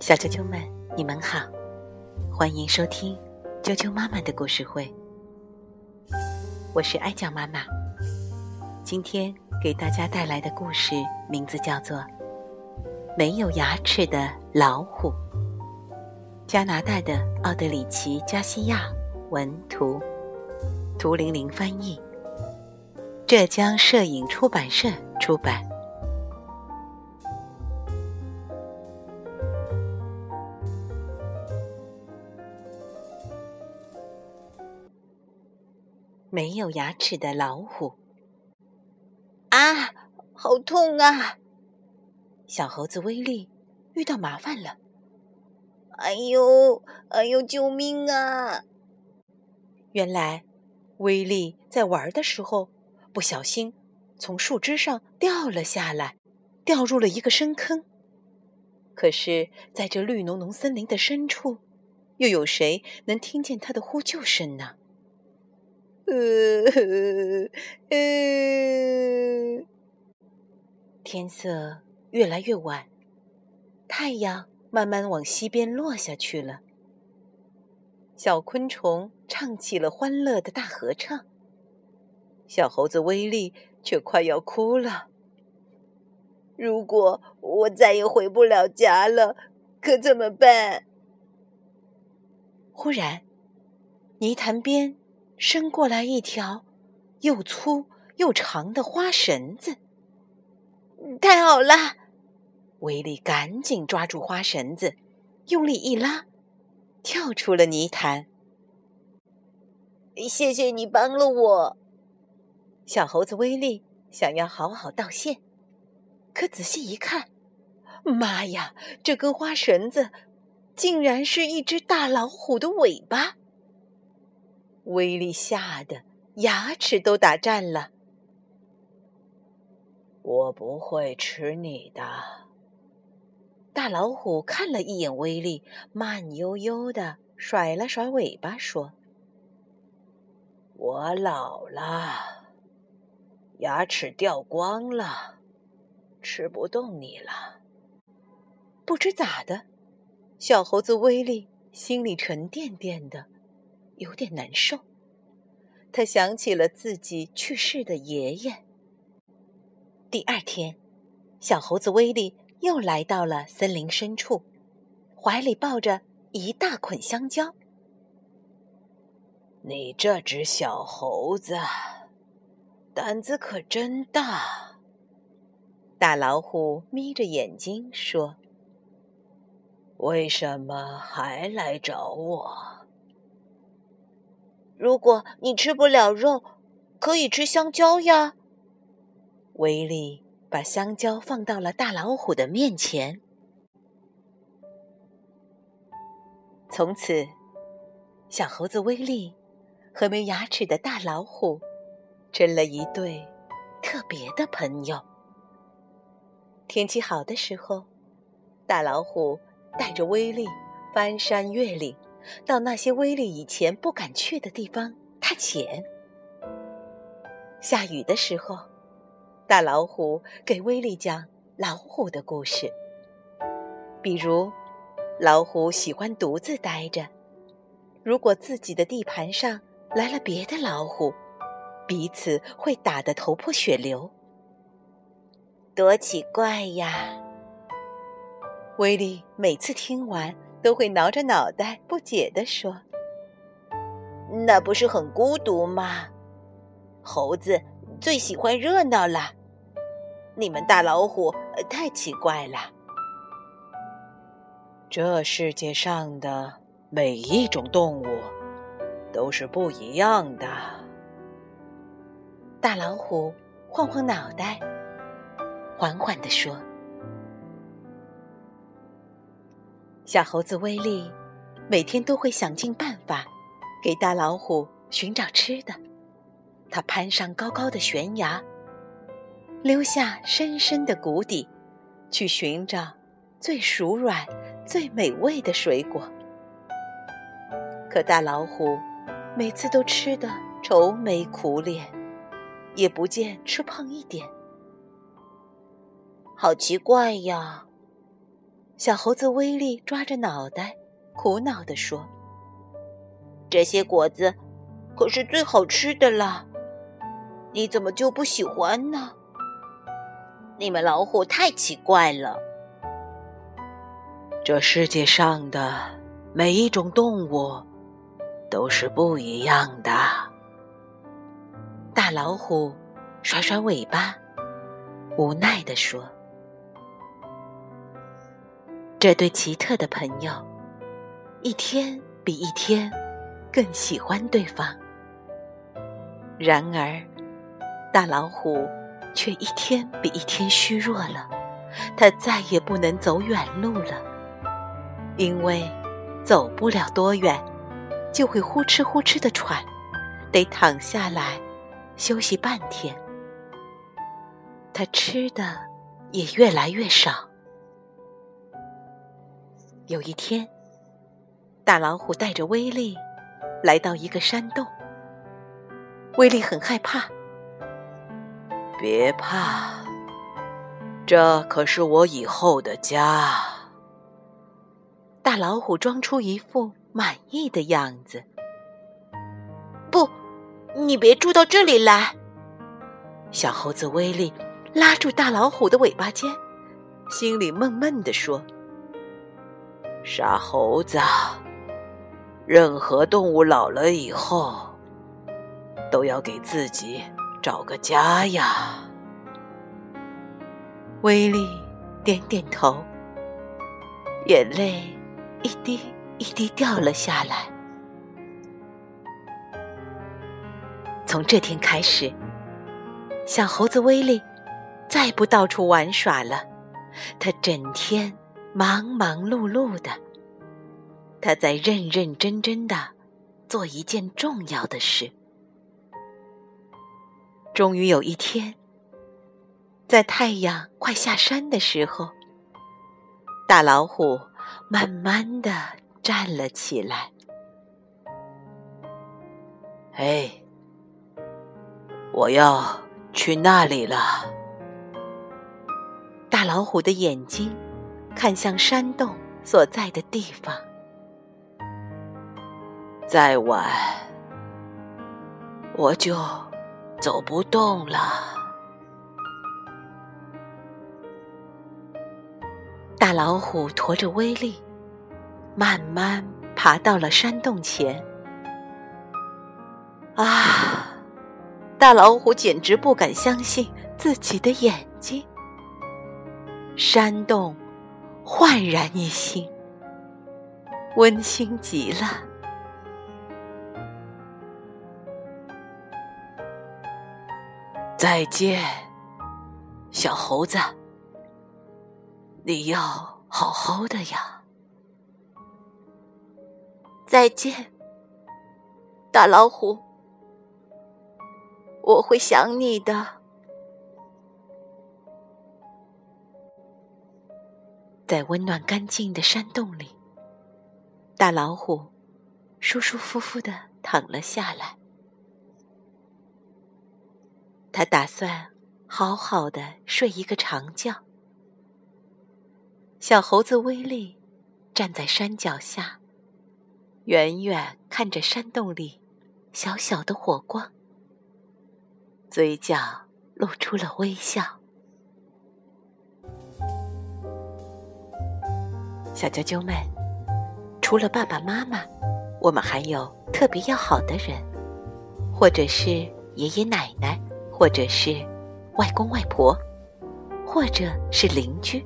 小啾啾们，你们好，欢迎收听啾啾妈妈的故事会。我是爱酱妈妈，今天给大家带来的故事名字叫做《没有牙齿的老虎》。加拿大的奥德里奇·加西亚文图，图玲玲翻译，浙江摄影出版社出版。没有牙齿的老虎。啊，好痛啊！小猴子威力遇到麻烦了。哎呦，哎呦，救命啊！原来，威力在玩的时候不小心从树枝上掉了下来，掉入了一个深坑。可是，在这绿浓浓森林的深处，又有谁能听见他的呼救声呢？呃呃，天色越来越晚，太阳慢慢往西边落下去了。小昆虫唱起了欢乐的大合唱，小猴子威利却快要哭了。如果我再也回不了家了，可怎么办？忽然，泥潭边。伸过来一条又粗又长的花绳子，太好了！威力赶紧抓住花绳子，用力一拉，跳出了泥潭。谢谢你帮了我，小猴子威力想要好好道谢，可仔细一看，妈呀，这根花绳子竟然是一只大老虎的尾巴！威力吓得牙齿都打颤了。我不会吃你的。大老虎看了一眼威力，慢悠悠的甩了甩尾巴，说：“我老了，牙齿掉光了，吃不动你了。”不知咋的，小猴子威力心里沉甸甸的。有点难受，他想起了自己去世的爷爷。第二天，小猴子威利又来到了森林深处，怀里抱着一大捆香蕉。你这只小猴子，胆子可真大！大老虎眯着眼睛说：“为什么还来找我？”如果你吃不了肉，可以吃香蕉呀。威力把香蕉放到了大老虎的面前。从此，小猴子威力和没牙齿的大老虎成了一对特别的朋友。天气好的时候，大老虎带着威力翻山越岭。到那些威力以前不敢去的地方探险。下雨的时候，大老虎给威力讲老虎的故事。比如，老虎喜欢独自待着，如果自己的地盘上来了别的老虎，彼此会打得头破血流。多奇怪呀！威力每次听完。都会挠着脑袋不解地说：“那不是很孤独吗？猴子最喜欢热闹了，你们大老虎太奇怪了。这世界上的每一种动物都是不一样的。”大老虎晃晃脑袋，缓缓地说。小猴子威利每天都会想尽办法给大老虎寻找吃的。他攀上高高的悬崖，溜下深深的谷底，去寻找最熟软、最美味的水果。可大老虎每次都吃得愁眉苦脸，也不见吃胖一点。好奇怪呀！小猴子威利抓着脑袋，苦恼地说：“这些果子可是最好吃的了，你怎么就不喜欢呢？你们老虎太奇怪了。这世界上的每一种动物都是不一样的。”大老虎甩甩尾巴，无奈地说。这对奇特的朋友，一天比一天更喜欢对方。然而，大老虎却一天比一天虚弱了。它再也不能走远路了，因为走不了多远，就会呼哧呼哧的喘，得躺下来休息半天。它吃的也越来越少。有一天，大老虎带着威力来到一个山洞。威力很害怕。别怕，这可是我以后的家。大老虎装出一副满意的样子。不，你别住到这里来。小猴子威力拉住大老虎的尾巴尖，心里闷闷地说。傻猴子，任何动物老了以后，都要给自己找个家呀。威利点点头，眼泪一滴一滴掉了下来。从这天开始，小猴子威利再不到处玩耍了，他整天。忙忙碌碌的，他在认认真真的做一件重要的事。终于有一天，在太阳快下山的时候，大老虎慢慢的站了起来。哎，我要去那里了。大老虎的眼睛。看向山洞所在的地方，再晚我就走不动了。大老虎驮着威力，慢慢爬到了山洞前。啊！大老虎简直不敢相信自己的眼睛，山洞。焕然一新，温馨极了。再见，小猴子，你要好好的呀。再见，大老虎，我会想你的。在温暖干净的山洞里，大老虎舒舒服服的躺了下来。他打算好好的睡一个长觉。小猴子威力站在山脚下，远远看着山洞里小小的火光，嘴角露出了微笑。小啾啾们，除了爸爸妈妈，我们还有特别要好的人，或者是爷爷奶奶，或者是外公外婆，或者是邻居，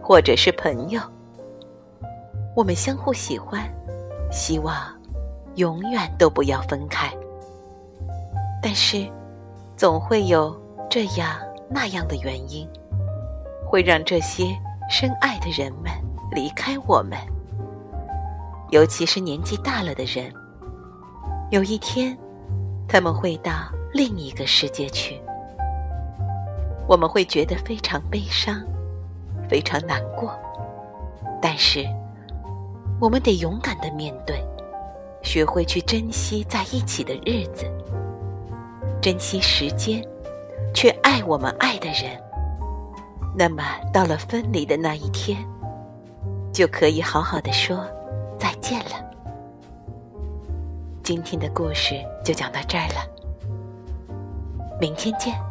或者是朋友。我们相互喜欢，希望永远都不要分开。但是，总会有这样那样的原因，会让这些深爱的人们。离开我们，尤其是年纪大了的人，有一天他们会到另一个世界去，我们会觉得非常悲伤，非常难过。但是我们得勇敢的面对，学会去珍惜在一起的日子，珍惜时间，去爱我们爱的人。那么到了分离的那一天。就可以好好的说再见了。今天的故事就讲到这儿了，明天见。